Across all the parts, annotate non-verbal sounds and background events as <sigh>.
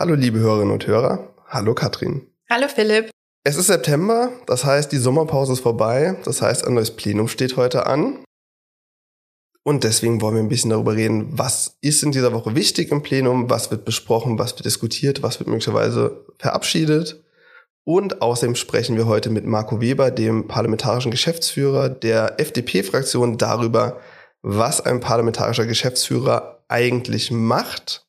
Hallo liebe Hörerinnen und Hörer. Hallo Katrin. Hallo Philipp. Es ist September, das heißt, die Sommerpause ist vorbei. Das heißt, ein neues Plenum steht heute an. Und deswegen wollen wir ein bisschen darüber reden, was ist in dieser Woche wichtig im Plenum, was wird besprochen, was wird diskutiert, was wird möglicherweise verabschiedet. Und außerdem sprechen wir heute mit Marco Weber, dem parlamentarischen Geschäftsführer der FDP-Fraktion, darüber, was ein parlamentarischer Geschäftsführer eigentlich macht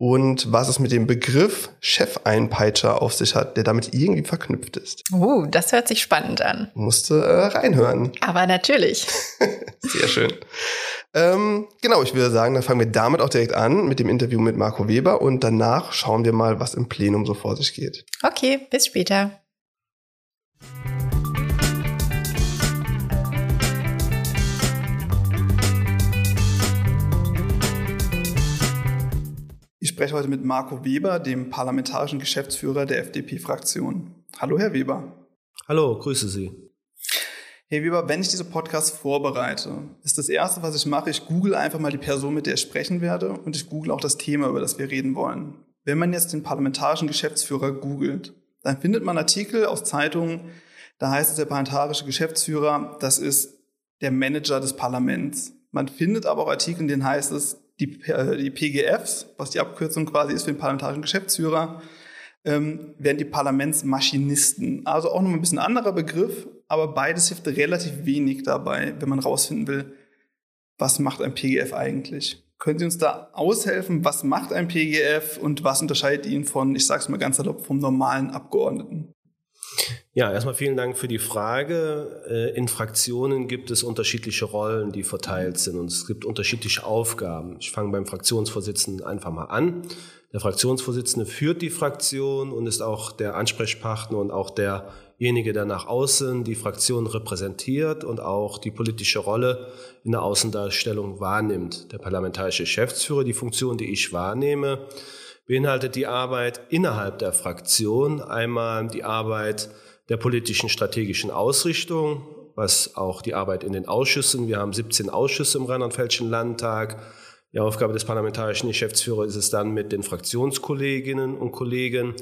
und was es mit dem Begriff Chefeinpeitscher auf sich hat, der damit irgendwie verknüpft ist. Uh, das hört sich spannend an. Musste äh, reinhören. Aber natürlich. <laughs> Sehr schön. Ähm, genau, ich würde sagen, dann fangen wir damit auch direkt an mit dem Interview mit Marco Weber und danach schauen wir mal, was im Plenum so vor sich geht. Okay, bis später. Spreche heute mit Marco Weber, dem parlamentarischen Geschäftsführer der FDP-Fraktion. Hallo, Herr Weber. Hallo, grüße Sie. Herr Weber, wenn ich diese Podcast vorbereite, ist das Erste, was ich mache, ich google einfach mal die Person, mit der ich sprechen werde und ich google auch das Thema, über das wir reden wollen. Wenn man jetzt den parlamentarischen Geschäftsführer googelt, dann findet man Artikel aus Zeitungen, da heißt es der parlamentarische Geschäftsführer, das ist der Manager des Parlaments. Man findet aber auch Artikel, in denen heißt es, die, äh, die PGFs, was die Abkürzung quasi ist für den parlamentarischen Geschäftsführer, ähm, werden die Parlamentsmaschinisten. Also auch noch ein bisschen anderer Begriff, aber beides hilft relativ wenig dabei, wenn man rausfinden will, was macht ein PGF eigentlich. Können Sie uns da aushelfen, was macht ein PGF und was unterscheidet ihn von, ich sage es mal ganz salopp, vom normalen Abgeordneten? Ja, erstmal vielen Dank für die Frage. Äh, in Fraktionen gibt es unterschiedliche Rollen, die verteilt sind und es gibt unterschiedliche Aufgaben. Ich fange beim Fraktionsvorsitzenden einfach mal an. Der Fraktionsvorsitzende führt die Fraktion und ist auch der Ansprechpartner und auch derjenige, der nach außen die Fraktion repräsentiert und auch die politische Rolle in der Außendarstellung wahrnimmt. Der parlamentarische Geschäftsführer, die Funktion, die ich wahrnehme, beinhaltet die Arbeit innerhalb der Fraktion, einmal die Arbeit der politischen strategischen Ausrichtung, was auch die Arbeit in den Ausschüssen, wir haben 17 Ausschüsse im Rheinland-Pfälzischen Landtag. Die Aufgabe des parlamentarischen Geschäftsführers ist es dann mit den Fraktionskolleginnen und Kollegen,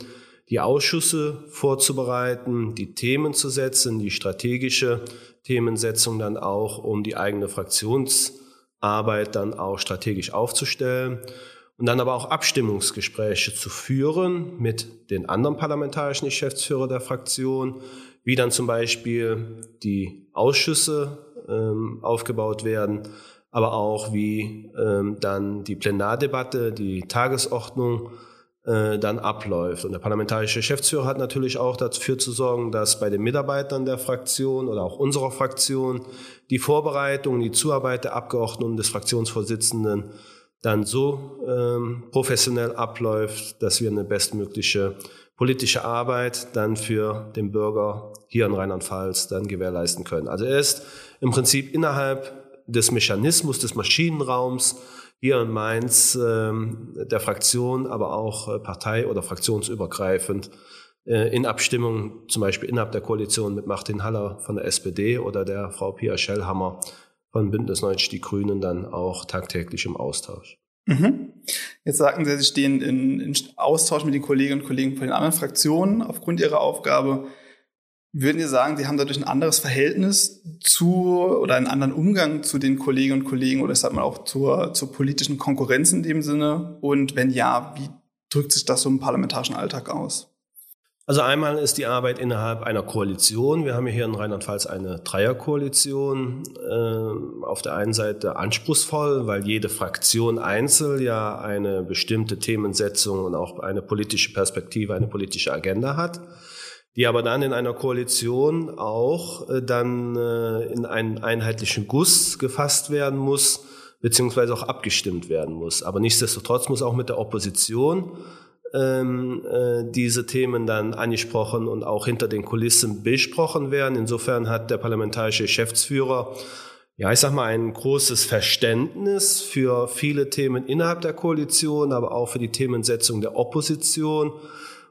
die Ausschüsse vorzubereiten, die Themen zu setzen, die strategische Themensetzung dann auch, um die eigene Fraktionsarbeit dann auch strategisch aufzustellen und dann aber auch Abstimmungsgespräche zu führen mit den anderen parlamentarischen Geschäftsführern der Fraktion, wie dann zum Beispiel die Ausschüsse ähm, aufgebaut werden, aber auch wie ähm, dann die Plenardebatte, die Tagesordnung äh, dann abläuft. Und der parlamentarische Geschäftsführer hat natürlich auch dafür zu sorgen, dass bei den Mitarbeitern der Fraktion oder auch unserer Fraktion die Vorbereitung, die Zuarbeit der Abgeordneten des Fraktionsvorsitzenden dann so ähm, professionell abläuft, dass wir eine bestmögliche politische Arbeit dann für den Bürger hier in Rheinland-Pfalz dann gewährleisten können. Also er ist im Prinzip innerhalb des Mechanismus, des Maschinenraums hier in Mainz ähm, der Fraktion, aber auch äh, partei- oder fraktionsübergreifend äh, in Abstimmung, zum Beispiel innerhalb der Koalition mit Martin Haller von der SPD oder der Frau Pia Schellhammer von Bündnis 90 Die Grünen dann auch tagtäglich im Austausch. Mhm. Jetzt sagten Sie, Sie stehen in, in Austausch mit den Kolleginnen und Kollegen von den anderen Fraktionen aufgrund Ihrer Aufgabe. Würden Sie sagen, Sie haben dadurch ein anderes Verhältnis zu oder einen anderen Umgang zu den Kolleginnen und Kollegen oder ich sag mal auch zur, zur politischen Konkurrenz in dem Sinne? Und wenn ja, wie drückt sich das so im parlamentarischen Alltag aus? Also einmal ist die Arbeit innerhalb einer Koalition. Wir haben hier in Rheinland-Pfalz eine Dreierkoalition. Äh, auf der einen Seite anspruchsvoll, weil jede Fraktion einzeln ja eine bestimmte Themensetzung und auch eine politische Perspektive, eine politische Agenda hat, die aber dann in einer Koalition auch äh, dann äh, in einen einheitlichen Guss gefasst werden muss, beziehungsweise auch abgestimmt werden muss. Aber nichtsdestotrotz muss auch mit der Opposition ähm, äh, diese Themen dann angesprochen und auch hinter den Kulissen besprochen werden. Insofern hat der parlamentarische Geschäftsführer ja, ich sag mal, ein großes Verständnis für viele Themen innerhalb der Koalition, aber auch für die Themensetzung der Opposition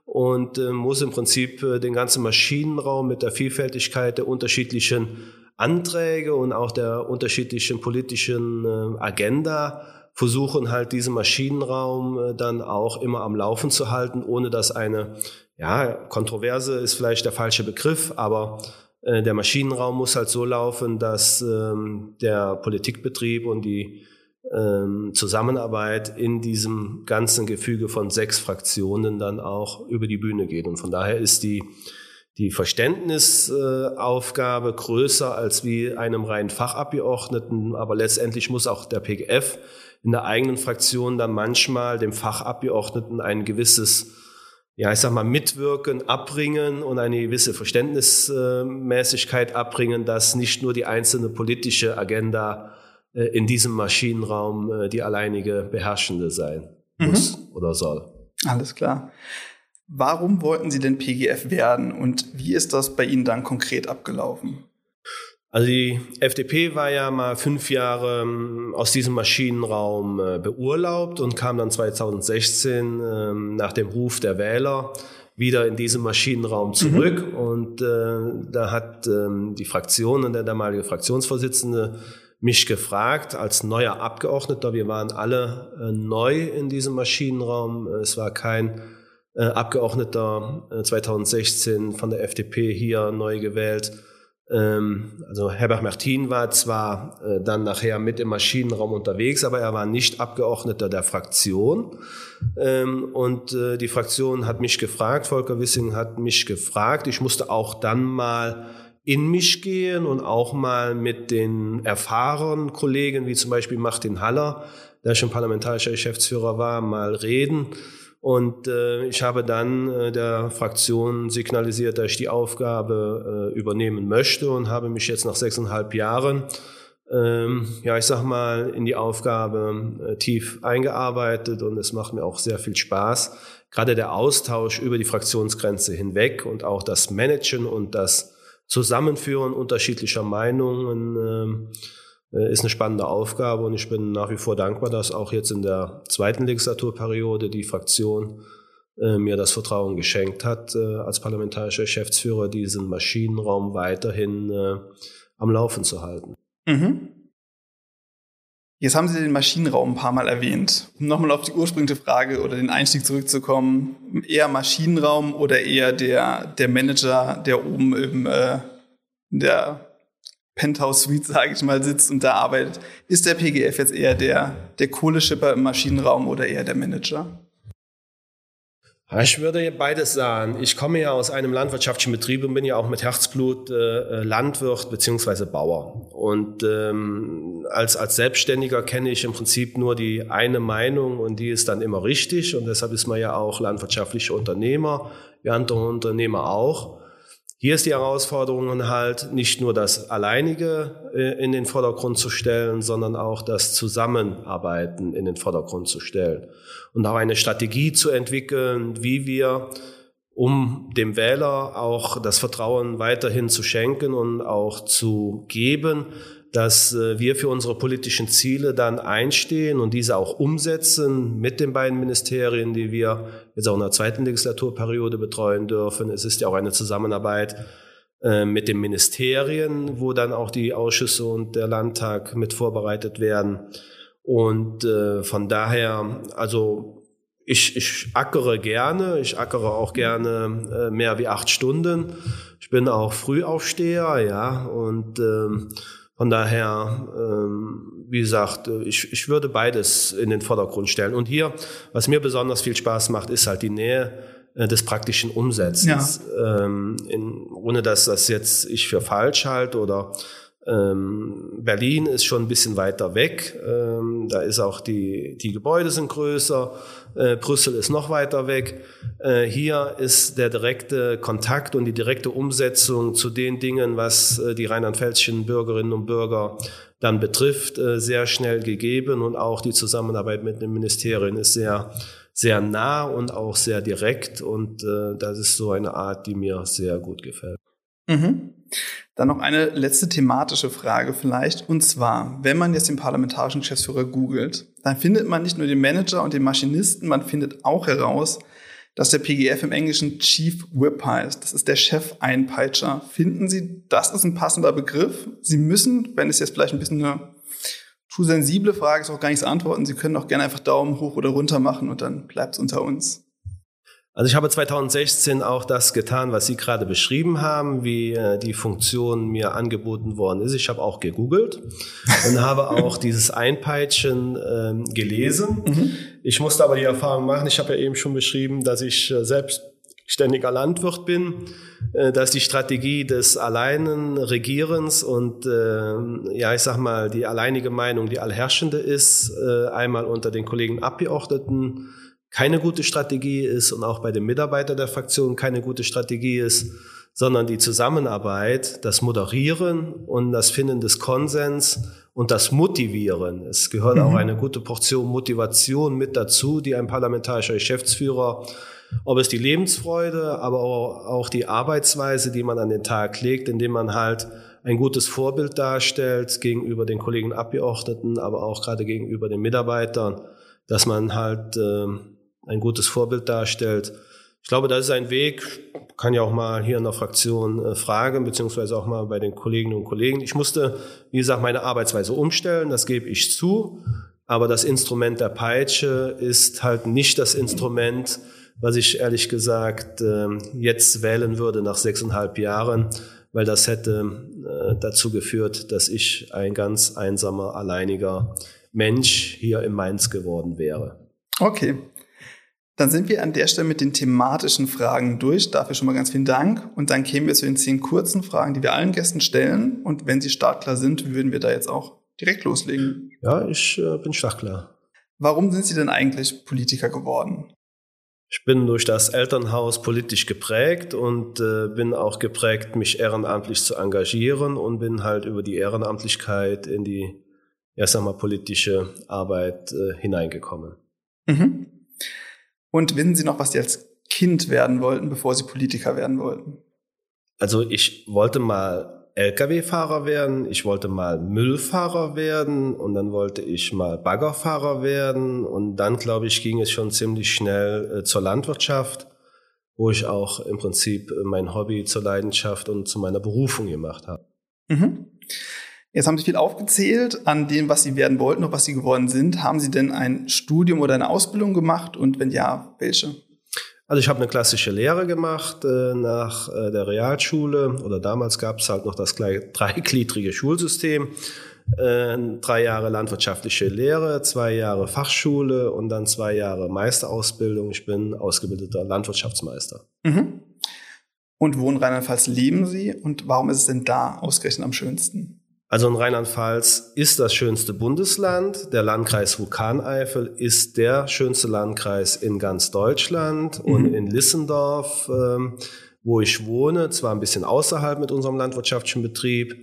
und äh, muss im Prinzip äh, den ganzen Maschinenraum mit der Vielfältigkeit der unterschiedlichen Anträge und auch der unterschiedlichen politischen äh, Agenda versuchen halt diesen Maschinenraum äh, dann auch immer am Laufen zu halten, ohne dass eine, ja, Kontroverse ist vielleicht der falsche Begriff, aber äh, der Maschinenraum muss halt so laufen, dass ähm, der Politikbetrieb und die ähm, Zusammenarbeit in diesem ganzen Gefüge von sechs Fraktionen dann auch über die Bühne geht. Und von daher ist die, die Verständnisaufgabe größer als wie einem reinen Fachabgeordneten, aber letztendlich muss auch der PGF in der eigenen Fraktion dann manchmal dem Fachabgeordneten ein gewisses, ja, ich sag mal, Mitwirken abbringen und eine gewisse Verständnismäßigkeit abbringen, dass nicht nur die einzelne politische Agenda äh, in diesem Maschinenraum äh, die alleinige beherrschende sein muss mhm. oder soll. Alles klar. Warum wollten Sie denn PGF werden und wie ist das bei Ihnen dann konkret abgelaufen? Also die FDP war ja mal fünf Jahre ähm, aus diesem Maschinenraum äh, beurlaubt und kam dann 2016 ähm, nach dem Ruf der Wähler wieder in diesen Maschinenraum zurück. Mhm. Und äh, da hat ähm, die Fraktion und der damalige Fraktionsvorsitzende mich gefragt als neuer Abgeordneter. Wir waren alle äh, neu in diesem Maschinenraum. Es war kein äh, Abgeordneter äh, 2016 von der FDP hier neu gewählt ähm, also Herbert Martin war zwar äh, dann nachher mit im Maschinenraum unterwegs, aber er war nicht Abgeordneter der Fraktion. Ähm, und äh, die Fraktion hat mich gefragt, Volker Wissing hat mich gefragt. Ich musste auch dann mal in mich gehen und auch mal mit den erfahrenen Kollegen, wie zum Beispiel Martin Haller, der schon parlamentarischer Geschäftsführer war, mal reden und äh, ich habe dann äh, der Fraktion signalisiert, dass ich die Aufgabe äh, übernehmen möchte und habe mich jetzt nach sechseinhalb Jahren, ähm, ja, ich sag mal, in die Aufgabe äh, tief eingearbeitet und es macht mir auch sehr viel Spaß. Gerade der Austausch über die Fraktionsgrenze hinweg und auch das Managen und das Zusammenführen unterschiedlicher Meinungen. Äh, ist eine spannende Aufgabe und ich bin nach wie vor dankbar, dass auch jetzt in der zweiten Legislaturperiode die Fraktion äh, mir das Vertrauen geschenkt hat, äh, als parlamentarischer Geschäftsführer diesen Maschinenraum weiterhin am Laufen zu halten. Mhm. Jetzt haben Sie den Maschinenraum ein paar Mal erwähnt. Um nochmal auf die ursprüngliche Frage oder den Einstieg zurückzukommen, eher Maschinenraum oder eher der, der Manager, der oben im, äh, der Penthouse Suite, <laughs> sage ich mal, sitzt und da arbeitet. Ist der PGF jetzt eher der, der Kohleschipper im Maschinenraum oder eher der Manager? Ich würde beides sagen. Ich komme ja aus einem landwirtschaftlichen Betrieb und bin ja auch mit Herzblut äh, Landwirt beziehungsweise Bauer. Und ähm, als, als Selbstständiger kenne ich im Prinzip nur die eine Meinung und die ist dann immer richtig. Und deshalb ist man ja auch landwirtschaftlicher Unternehmer, wie andere Unternehmer auch. Hier ist die Herausforderung halt nicht nur das Alleinige äh, in den Vordergrund zu stellen, sondern auch das Zusammenarbeiten in den Vordergrund zu stellen. Und auch eine Strategie zu entwickeln, wie wir um dem Wähler auch das Vertrauen weiterhin zu schenken und auch zu geben, dass äh, wir für unsere politischen Ziele dann einstehen und diese auch umsetzen mit den beiden Ministerien, die wir jetzt auch in der zweiten Legislaturperiode betreuen dürfen. Es ist ja auch eine Zusammenarbeit äh, mit den Ministerien, wo dann auch die Ausschüsse und der Landtag mit vorbereitet werden. Und äh, von daher, also ich, ich ackere gerne, ich ackere auch gerne mehr wie acht Stunden. Ich bin auch Frühaufsteher, ja, und ähm, von daher, ähm, wie gesagt, ich, ich würde beides in den Vordergrund stellen. Und hier, was mir besonders viel Spaß macht, ist halt die Nähe äh, des praktischen Umsetzens. Ja. Ähm, in, ohne dass das jetzt ich für falsch halte oder Berlin ist schon ein bisschen weiter weg. Ähm, da ist auch die, die Gebäude sind größer. Äh, Brüssel ist noch weiter weg. Äh, hier ist der direkte Kontakt und die direkte Umsetzung zu den Dingen, was äh, die rheinland-pfälzischen Bürgerinnen und Bürger dann betrifft, sehr schnell gegeben und auch die Zusammenarbeit mit den Ministerien ist sehr sehr nah und auch sehr direkt und das ist so eine Art, die mir sehr gut gefällt. Mhm. Dann noch eine letzte thematische Frage vielleicht. Und zwar, wenn man jetzt den parlamentarischen Geschäftsführer googelt, dann findet man nicht nur den Manager und den Maschinisten, man findet auch heraus, dass der PGF im Englischen Chief Whip heißt. Das ist der Chef-Einpeitscher. Finden Sie, das ist ein passender Begriff? Sie müssen, wenn es jetzt vielleicht ein bisschen eine zu sensible Frage ist auch gar nichts antworten. Sie können auch gerne einfach Daumen hoch oder runter machen und dann bleibt es unter uns. Also ich habe 2016 auch das getan, was Sie gerade beschrieben haben, wie äh, die Funktion mir angeboten worden ist. Ich habe auch gegoogelt und <laughs> habe auch dieses Einpeitschen äh, gelesen. Mhm. Ich musste aber die Erfahrung machen, ich habe ja eben schon beschrieben, dass ich äh, selbstständiger Landwirt bin, äh, dass die Strategie des alleinen Regierens und äh, ja, ich sag mal, die alleinige Meinung die allherrschende ist, äh, einmal unter den Kollegen Abgeordneten keine gute Strategie ist und auch bei den Mitarbeitern der Fraktion keine gute Strategie ist, sondern die Zusammenarbeit, das Moderieren und das Finden des Konsens und das Motivieren. Es gehört mhm. auch eine gute Portion Motivation mit dazu, die ein parlamentarischer Geschäftsführer, ob es die Lebensfreude, aber auch die Arbeitsweise, die man an den Tag legt, indem man halt ein gutes Vorbild darstellt gegenüber den Kollegen Abgeordneten, aber auch gerade gegenüber den Mitarbeitern, dass man halt äh, ein gutes Vorbild darstellt. Ich glaube, das ist ein Weg, kann ja auch mal hier in der Fraktion äh, fragen, beziehungsweise auch mal bei den Kolleginnen und Kollegen. Ich musste, wie gesagt, meine Arbeitsweise umstellen, das gebe ich zu. Aber das Instrument der Peitsche ist halt nicht das Instrument, was ich ehrlich gesagt äh, jetzt wählen würde nach sechseinhalb Jahren, weil das hätte äh, dazu geführt, dass ich ein ganz einsamer, alleiniger Mensch hier in Mainz geworden wäre. Okay, dann sind wir an der Stelle mit den thematischen Fragen durch. Dafür schon mal ganz vielen Dank. Und dann kämen wir zu den zehn kurzen Fragen, die wir allen Gästen stellen. Und wenn sie startklar sind, würden wir da jetzt auch direkt loslegen. Ja, ich äh, bin startklar. Warum sind Sie denn eigentlich Politiker geworden? Ich bin durch das Elternhaus politisch geprägt und äh, bin auch geprägt, mich ehrenamtlich zu engagieren und bin halt über die Ehrenamtlichkeit in die, erst einmal politische Arbeit äh, hineingekommen. Mhm. Und wissen Sie noch, was Sie als Kind werden wollten, bevor Sie Politiker werden wollten? Also ich wollte mal Lkw-Fahrer werden, ich wollte mal Müllfahrer werden und dann wollte ich mal Baggerfahrer werden und dann, glaube ich, ging es schon ziemlich schnell äh, zur Landwirtschaft, wo ich auch im Prinzip mein Hobby zur Leidenschaft und zu meiner Berufung gemacht habe. Mhm. Jetzt haben Sie viel aufgezählt an dem, was Sie werden wollten und was Sie geworden sind. Haben Sie denn ein Studium oder eine Ausbildung gemacht und wenn ja, welche? Also ich habe eine klassische Lehre gemacht äh, nach äh, der Realschule oder damals gab es halt noch das <laughs> dreigliedrige Schulsystem. Äh, drei Jahre landwirtschaftliche Lehre, zwei Jahre Fachschule und dann zwei Jahre Meisterausbildung. Ich bin ausgebildeter Landwirtschaftsmeister. Mhm. Und wo in Rheinland-Pfalz leben Sie und warum ist es denn da ausgerechnet am schönsten? Also in Rheinland-Pfalz ist das schönste Bundesland. Der Landkreis Vulkaneifel ist der schönste Landkreis in ganz Deutschland. Mhm. Und in Lissendorf, ähm, wo ich wohne, zwar ein bisschen außerhalb mit unserem landwirtschaftlichen Betrieb,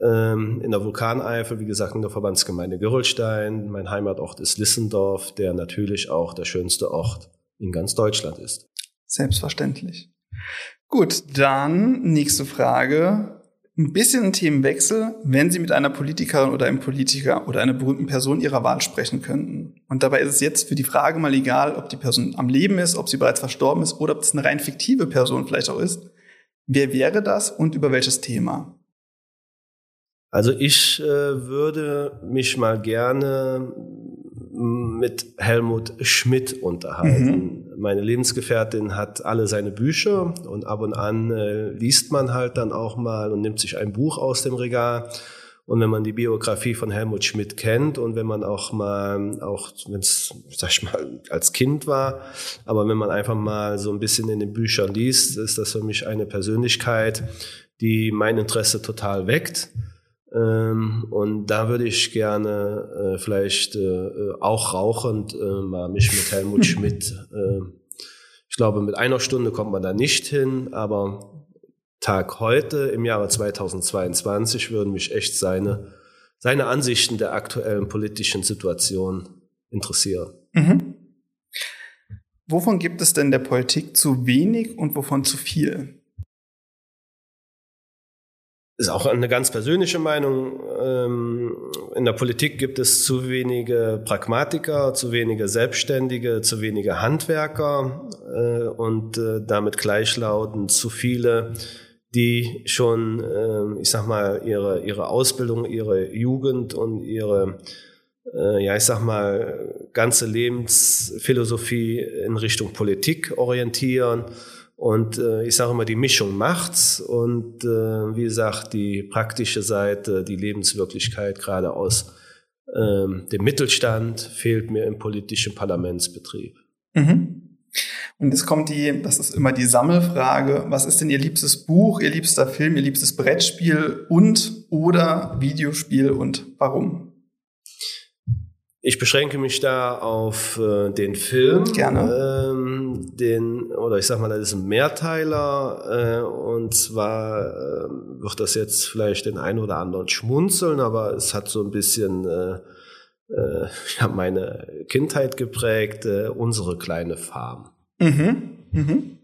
ähm, in der Vulkaneifel, wie gesagt, in der Verbandsgemeinde Gerolstein. Mein Heimatort ist Lissendorf, der natürlich auch der schönste Ort in ganz Deutschland ist. Selbstverständlich. Gut, dann nächste Frage ein bisschen ein Themenwechsel, wenn Sie mit einer Politikerin oder einem Politiker oder einer berühmten Person Ihrer Wahl sprechen könnten. Und dabei ist es jetzt für die Frage mal egal, ob die Person am Leben ist, ob sie bereits verstorben ist oder ob es eine rein fiktive Person vielleicht auch ist. Wer wäre das und über welches Thema? Also ich äh, würde mich mal gerne mit Helmut Schmidt unterhalten. Mhm. Meine Lebensgefährtin hat alle seine Bücher und ab und an äh, liest man halt dann auch mal und nimmt sich ein Buch aus dem Regal. Und wenn man die Biografie von Helmut Schmidt kennt und wenn man auch mal, auch wenn es, sag ich mal, als Kind war, aber wenn man einfach mal so ein bisschen in den Büchern liest, ist das für mich eine Persönlichkeit, die mein Interesse total weckt. Ähm, und da würde ich gerne äh, vielleicht äh, auch rauchend äh, mal mich mit Helmut <laughs> Schmidt, äh, ich glaube, mit einer Stunde kommt man da nicht hin, aber Tag heute im Jahre 2022 würden mich echt seine, seine Ansichten der aktuellen politischen Situation interessieren. Mhm. Wovon gibt es denn der Politik zu wenig und wovon zu viel? Ist auch eine ganz persönliche Meinung. Ähm, in der Politik gibt es zu wenige Pragmatiker, zu wenige Selbstständige, zu wenige Handwerker äh, und äh, damit gleichlautend zu viele, die schon, äh, ich sag mal, ihre, ihre Ausbildung, ihre Jugend und ihre, ja, ich sag mal, ganze Lebensphilosophie in Richtung Politik orientieren. Und äh, ich sage immer, die Mischung macht's. Und äh, wie gesagt, die praktische Seite, die Lebenswirklichkeit gerade aus ähm, dem Mittelstand fehlt mir im politischen Parlamentsbetrieb. Mhm. Und jetzt kommt die, das ist immer die Sammelfrage, was ist denn Ihr liebstes Buch, Ihr liebster Film, Ihr liebstes Brettspiel und oder Videospiel und warum? Ich beschränke mich da auf äh, den Film. Gerne. Ähm, den, oder ich sag mal, das ist ein Mehrteiler. Äh, und zwar äh, wird das jetzt vielleicht den einen oder anderen schmunzeln, aber es hat so ein bisschen äh, äh, ja, meine Kindheit geprägt, äh, unsere kleine Farm. Mhm. Mhm.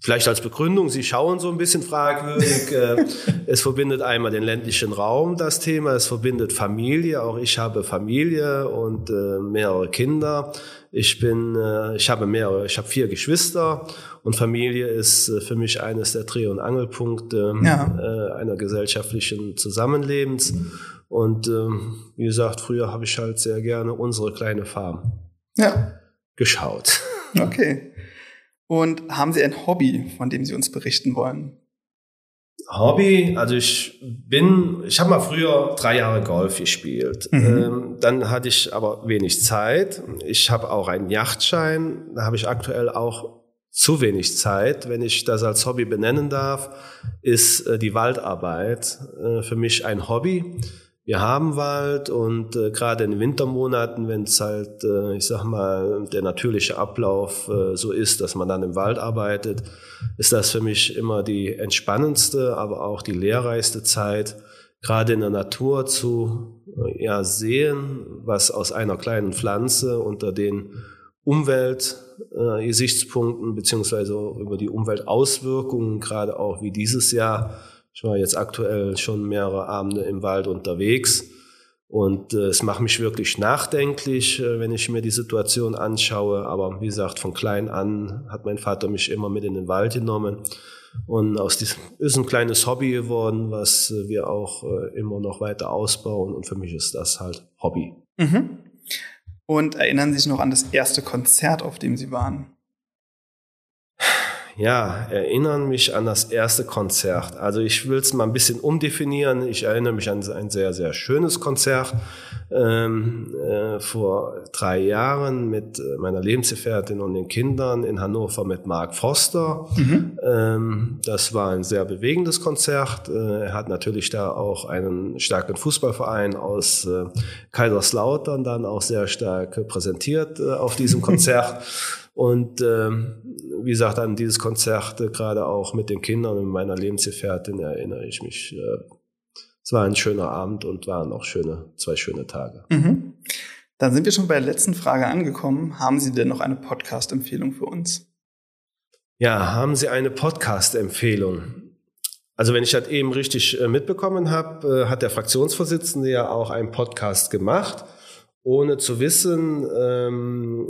Vielleicht als Begründung, Sie schauen so ein bisschen fragwürdig. Äh, <laughs> es verbindet einmal den ländlichen Raum, das Thema. Es verbindet Familie. Auch ich habe Familie und äh, mehrere Kinder. Ich bin, äh, ich habe mehrere, ich habe vier Geschwister und Familie ist für mich eines der Dreh- und Angelpunkte ja. einer gesellschaftlichen Zusammenlebens. Und ähm, wie gesagt, früher habe ich halt sehr gerne unsere kleine Farm ja. geschaut. Okay. Und haben Sie ein Hobby, von dem Sie uns berichten wollen? Hobby, also ich bin, ich habe mal früher drei Jahre Golf gespielt. Mhm. Ähm, dann hatte ich aber wenig Zeit. Ich habe auch einen Yachtschein. Da habe ich aktuell auch zu wenig Zeit. Wenn ich das als Hobby benennen darf, ist äh, die Waldarbeit äh, für mich ein Hobby wir haben Wald und äh, gerade in Wintermonaten, wenn es halt, äh, ich sag mal, der natürliche Ablauf äh, so ist, dass man dann im Wald arbeitet, ist das für mich immer die entspannendste, aber auch die lehrreichste Zeit, gerade in der Natur zu äh, ja, sehen, was aus einer kleinen Pflanze unter den Umweltgesichtspunkten äh, beziehungsweise über die Umweltauswirkungen, gerade auch wie dieses Jahr, ich war jetzt aktuell schon mehrere Abende im Wald unterwegs und äh, es macht mich wirklich nachdenklich, äh, wenn ich mir die Situation anschaue. Aber wie gesagt, von klein an hat mein Vater mich immer mit in den Wald genommen. Und aus diesem ist ein kleines Hobby geworden, was äh, wir auch äh, immer noch weiter ausbauen. Und für mich ist das halt Hobby. Mhm. Und erinnern Sie sich noch an das erste Konzert, auf dem Sie waren? Ja, erinnern mich an das erste Konzert. Also ich will es mal ein bisschen umdefinieren. Ich erinnere mich an ein sehr, sehr schönes Konzert ähm, äh, vor drei Jahren mit äh, meiner Lebensgefährtin und den Kindern in Hannover mit Mark Foster. Mhm. Ähm, das war ein sehr bewegendes Konzert. Äh, er hat natürlich da auch einen starken Fußballverein aus äh, Kaiserslautern dann auch sehr stark präsentiert äh, auf diesem <laughs> Konzert. Und ähm, wie gesagt, an dieses Konzert, äh, gerade auch mit den Kindern und meiner Lebensgefährtin, erinnere ich mich. Äh, es war ein schöner Abend und waren auch schöne, zwei schöne Tage. Mhm. Dann sind wir schon bei der letzten Frage angekommen. Haben Sie denn noch eine Podcast-Empfehlung für uns? Ja, haben Sie eine Podcast-Empfehlung? Also wenn ich das eben richtig äh, mitbekommen habe, äh, hat der Fraktionsvorsitzende ja auch einen Podcast gemacht ohne zu wissen, ähm,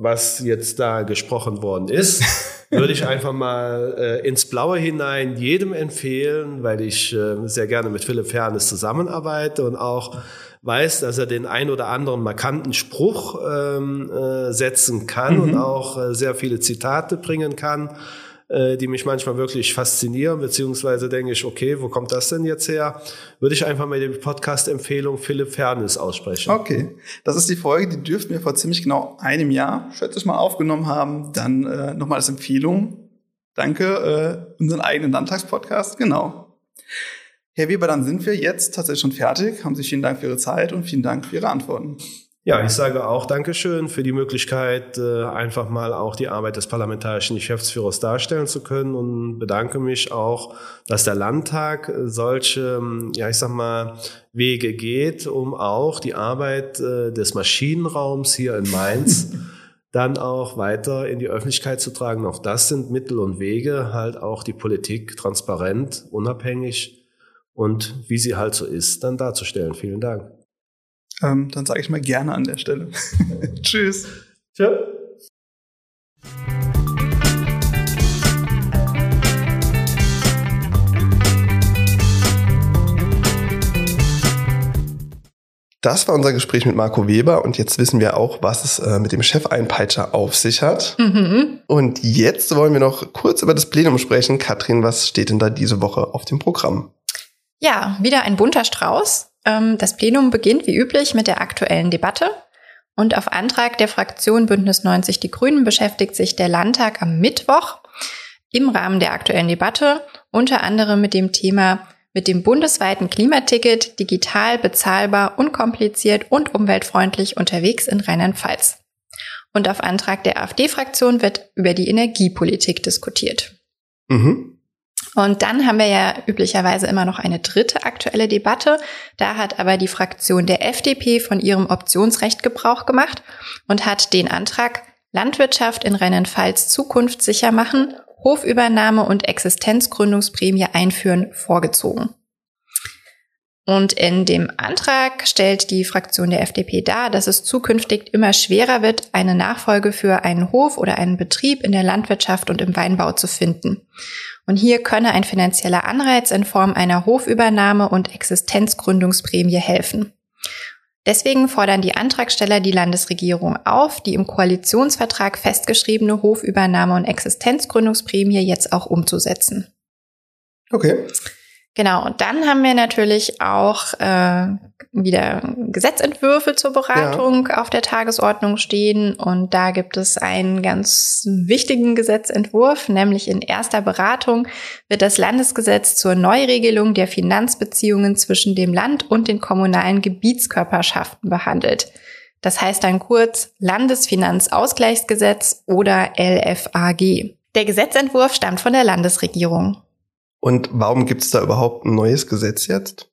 was jetzt da gesprochen worden ist, <laughs> würde ich einfach mal äh, ins Blaue hinein jedem empfehlen, weil ich äh, sehr gerne mit Philipp Fernes zusammenarbeite und auch weiß, dass er den ein oder anderen markanten Spruch ähm, äh, setzen kann mhm. und auch äh, sehr viele Zitate bringen kann äh, die mich manchmal wirklich faszinieren, beziehungsweise denke ich, okay, wo kommt das denn jetzt her? Würde ich einfach mal die Podcast-Empfehlung Philipp Fernes aussprechen. Okay, das ist die Folge, die dürften wir vor ziemlich genau einem Jahr, schätze ich mal, aufgenommen haben. Dann äh, nochmal als Empfehlung. Danke, äh, unseren eigenen Landtagspodcast, genau. Herr Weber, dann sind wir jetzt tatsächlich schon fertig. Haben Sie vielen Dank für Ihre Zeit und vielen Dank für Ihre Antworten. Ja, ich sage auch Dankeschön für die Möglichkeit, äh, einfach mal auch die Arbeit des parlamentarischen Geschäftsführers darstellen zu können und bedanke mich auch, dass der Landtag solche, ja, ich sag mal, Wege geht, um auch die Arbeit äh, des Maschinenraums hier in Mainz <laughs> dann auch weiter in die Öffentlichkeit zu tragen. Auch das sind Mittel und Wege, halt auch die Politik transparent, unabhängig und wie sie halt so ist, dann darzustellen. Vielen Dank. Ähm, dann sage ich mal gerne an der Stelle. <laughs> Tschüss. Tschö. Das war unser Gespräch mit Marco Weber und jetzt wissen wir auch, was es äh, mit dem Chefeinpeitscher auf sich hat. Mhm. Und jetzt wollen wir noch kurz über das Plenum sprechen. Katrin, was steht denn da diese Woche auf dem Programm? Ja, wieder ein bunter Strauß. Ähm, das Plenum beginnt wie üblich mit der aktuellen Debatte. Und auf Antrag der Fraktion Bündnis 90 Die Grünen beschäftigt sich der Landtag am Mittwoch im Rahmen der aktuellen Debatte unter anderem mit dem Thema mit dem bundesweiten Klimaticket digital, bezahlbar, unkompliziert und umweltfreundlich unterwegs in Rheinland-Pfalz. Und auf Antrag der AfD-Fraktion wird über die Energiepolitik diskutiert. Mhm. Und dann haben wir ja üblicherweise immer noch eine dritte aktuelle Debatte. Da hat aber die Fraktion der FDP von ihrem Optionsrecht Gebrauch gemacht und hat den Antrag Landwirtschaft in Rheinland-Pfalz zukunftssicher machen Hofübernahme und Existenzgründungsprämie einführen vorgezogen. Und in dem Antrag stellt die Fraktion der FDP dar, dass es zukünftig immer schwerer wird, eine Nachfolge für einen Hof oder einen Betrieb in der Landwirtschaft und im Weinbau zu finden. Und hier könne ein finanzieller Anreiz in Form einer Hofübernahme und Existenzgründungsprämie helfen. Deswegen fordern die Antragsteller die Landesregierung auf, die im Koalitionsvertrag festgeschriebene Hofübernahme und Existenzgründungsprämie jetzt auch umzusetzen. Okay. Genau, und dann haben wir natürlich auch äh, wieder Gesetzentwürfe zur Beratung ja. auf der Tagesordnung stehen. Und da gibt es einen ganz wichtigen Gesetzentwurf, nämlich in erster Beratung wird das Landesgesetz zur Neuregelung der Finanzbeziehungen zwischen dem Land und den kommunalen Gebietskörperschaften behandelt. Das heißt dann kurz Landesfinanzausgleichsgesetz oder LFAG. Der Gesetzentwurf stammt von der Landesregierung. Und warum gibt es da überhaupt ein neues Gesetz jetzt?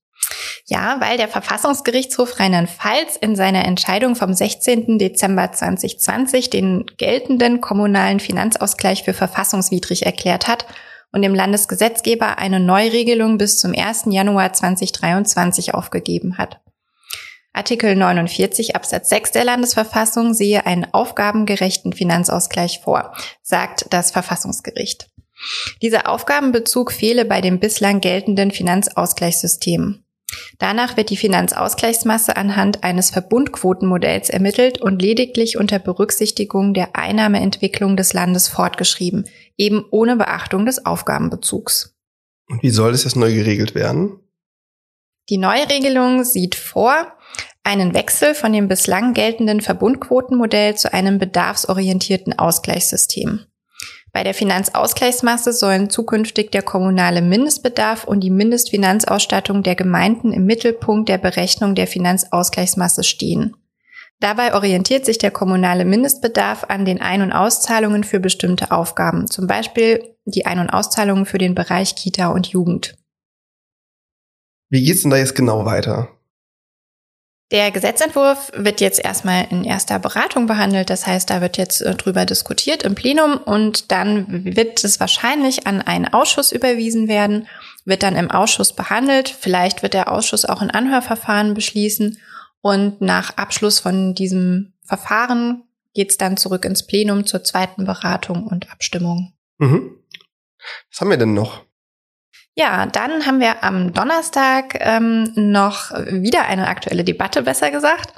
Ja, weil der Verfassungsgerichtshof Rheinland-Pfalz in seiner Entscheidung vom 16. Dezember 2020 den geltenden kommunalen Finanzausgleich für verfassungswidrig erklärt hat und dem Landesgesetzgeber eine Neuregelung bis zum 1. Januar 2023 aufgegeben hat. Artikel 49 Absatz 6 der Landesverfassung sehe einen aufgabengerechten Finanzausgleich vor, sagt das Verfassungsgericht. Dieser Aufgabenbezug fehle bei dem bislang geltenden Finanzausgleichssystem. Danach wird die Finanzausgleichsmasse anhand eines Verbundquotenmodells ermittelt und lediglich unter Berücksichtigung der Einnahmeentwicklung des Landes fortgeschrieben, eben ohne Beachtung des Aufgabenbezugs. Und wie soll es jetzt neu geregelt werden? Die Neuregelung sieht vor, einen Wechsel von dem bislang geltenden Verbundquotenmodell zu einem bedarfsorientierten Ausgleichssystem. Bei der Finanzausgleichsmasse sollen zukünftig der kommunale Mindestbedarf und die Mindestfinanzausstattung der Gemeinden im Mittelpunkt der Berechnung der Finanzausgleichsmasse stehen. Dabei orientiert sich der kommunale Mindestbedarf an den Ein- und Auszahlungen für bestimmte Aufgaben, zum Beispiel die Ein- und Auszahlungen für den Bereich Kita und Jugend. Wie geht's denn da jetzt genau weiter? Der Gesetzentwurf wird jetzt erstmal in erster Beratung behandelt. Das heißt, da wird jetzt äh, drüber diskutiert im Plenum und dann wird es wahrscheinlich an einen Ausschuss überwiesen werden, wird dann im Ausschuss behandelt. Vielleicht wird der Ausschuss auch ein Anhörverfahren beschließen und nach Abschluss von diesem Verfahren geht es dann zurück ins Plenum zur zweiten Beratung und Abstimmung. Mhm. Was haben wir denn noch? Ja, dann haben wir am Donnerstag ähm, noch wieder eine aktuelle Debatte, besser gesagt.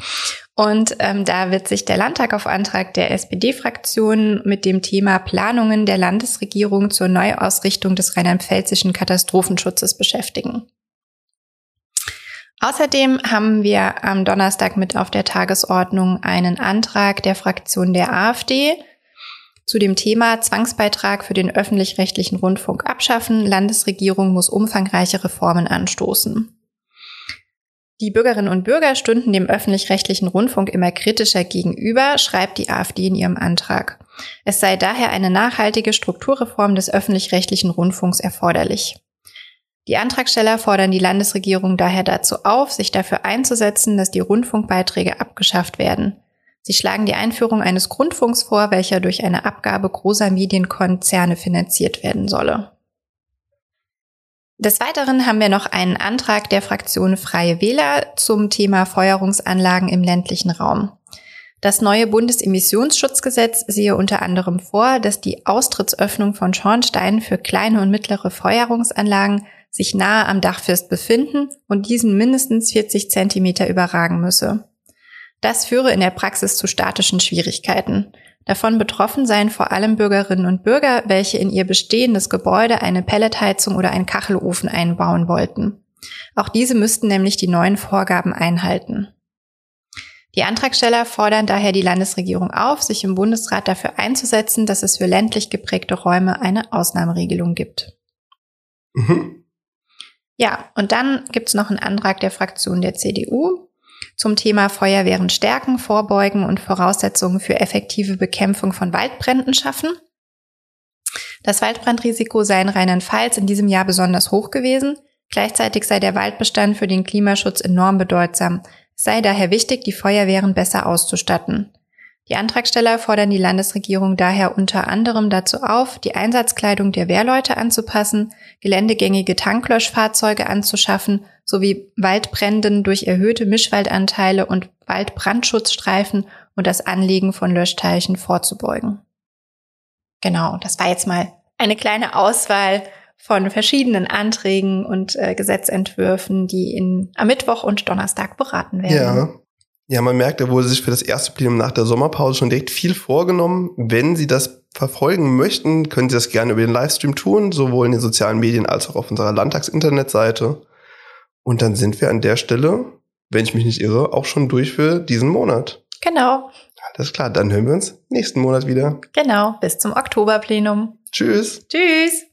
Und ähm, da wird sich der Landtag auf Antrag der SPD-Fraktion mit dem Thema Planungen der Landesregierung zur Neuausrichtung des rheinland-pfälzischen Katastrophenschutzes beschäftigen. Außerdem haben wir am Donnerstag mit auf der Tagesordnung einen Antrag der Fraktion der AfD zu dem Thema Zwangsbeitrag für den öffentlich-rechtlichen Rundfunk abschaffen. Landesregierung muss umfangreiche Reformen anstoßen. Die Bürgerinnen und Bürger stünden dem öffentlich-rechtlichen Rundfunk immer kritischer gegenüber, schreibt die AfD in ihrem Antrag. Es sei daher eine nachhaltige Strukturreform des öffentlich-rechtlichen Rundfunks erforderlich. Die Antragsteller fordern die Landesregierung daher dazu auf, sich dafür einzusetzen, dass die Rundfunkbeiträge abgeschafft werden. Sie schlagen die Einführung eines Grundfunks vor, welcher durch eine Abgabe großer Medienkonzerne finanziert werden solle. Des Weiteren haben wir noch einen Antrag der Fraktion Freie Wähler zum Thema Feuerungsanlagen im ländlichen Raum. Das neue Bundesemissionsschutzgesetz sehe unter anderem vor, dass die Austrittsöffnung von Schornsteinen für kleine und mittlere Feuerungsanlagen sich nahe am Dachfirst befinden und diesen mindestens 40 Zentimeter überragen müsse. Das führe in der Praxis zu statischen Schwierigkeiten. Davon betroffen seien vor allem Bürgerinnen und Bürger, welche in ihr bestehendes Gebäude eine Pelletheizung oder einen Kachelofen einbauen wollten. Auch diese müssten nämlich die neuen Vorgaben einhalten. Die Antragsteller fordern daher die Landesregierung auf, sich im Bundesrat dafür einzusetzen, dass es für ländlich geprägte Räume eine Ausnahmeregelung gibt. Mhm. Ja, und dann gibt es noch einen Antrag der Fraktion der CDU zum Thema Feuerwehren stärken, vorbeugen und Voraussetzungen für effektive Bekämpfung von Waldbränden schaffen. Das Waldbrandrisiko sei in Rheinland-Pfalz in diesem Jahr besonders hoch gewesen. Gleichzeitig sei der Waldbestand für den Klimaschutz enorm bedeutsam. Es sei daher wichtig, die Feuerwehren besser auszustatten. Die Antragsteller fordern die Landesregierung daher unter anderem dazu auf, die Einsatzkleidung der Wehrleute anzupassen, geländegängige Tanklöschfahrzeuge anzuschaffen sowie Waldbränden durch erhöhte Mischwaldanteile und Waldbrandschutzstreifen und das Anlegen von Löschteichen vorzubeugen. Genau, das war jetzt mal eine kleine Auswahl von verschiedenen Anträgen und äh, Gesetzentwürfen, die in, am Mittwoch und Donnerstag beraten werden. Ja, ja, man merkt, er wurde sich für das erste Plenum nach der Sommerpause schon direkt viel vorgenommen. Wenn Sie das verfolgen möchten, können Sie das gerne über den Livestream tun, sowohl in den sozialen Medien als auch auf unserer Landtagsinternetseite. Und dann sind wir an der Stelle, wenn ich mich nicht irre, auch schon durch für diesen Monat. Genau. Alles klar, dann hören wir uns nächsten Monat wieder. Genau, bis zum Oktoberplenum. Tschüss. Tschüss.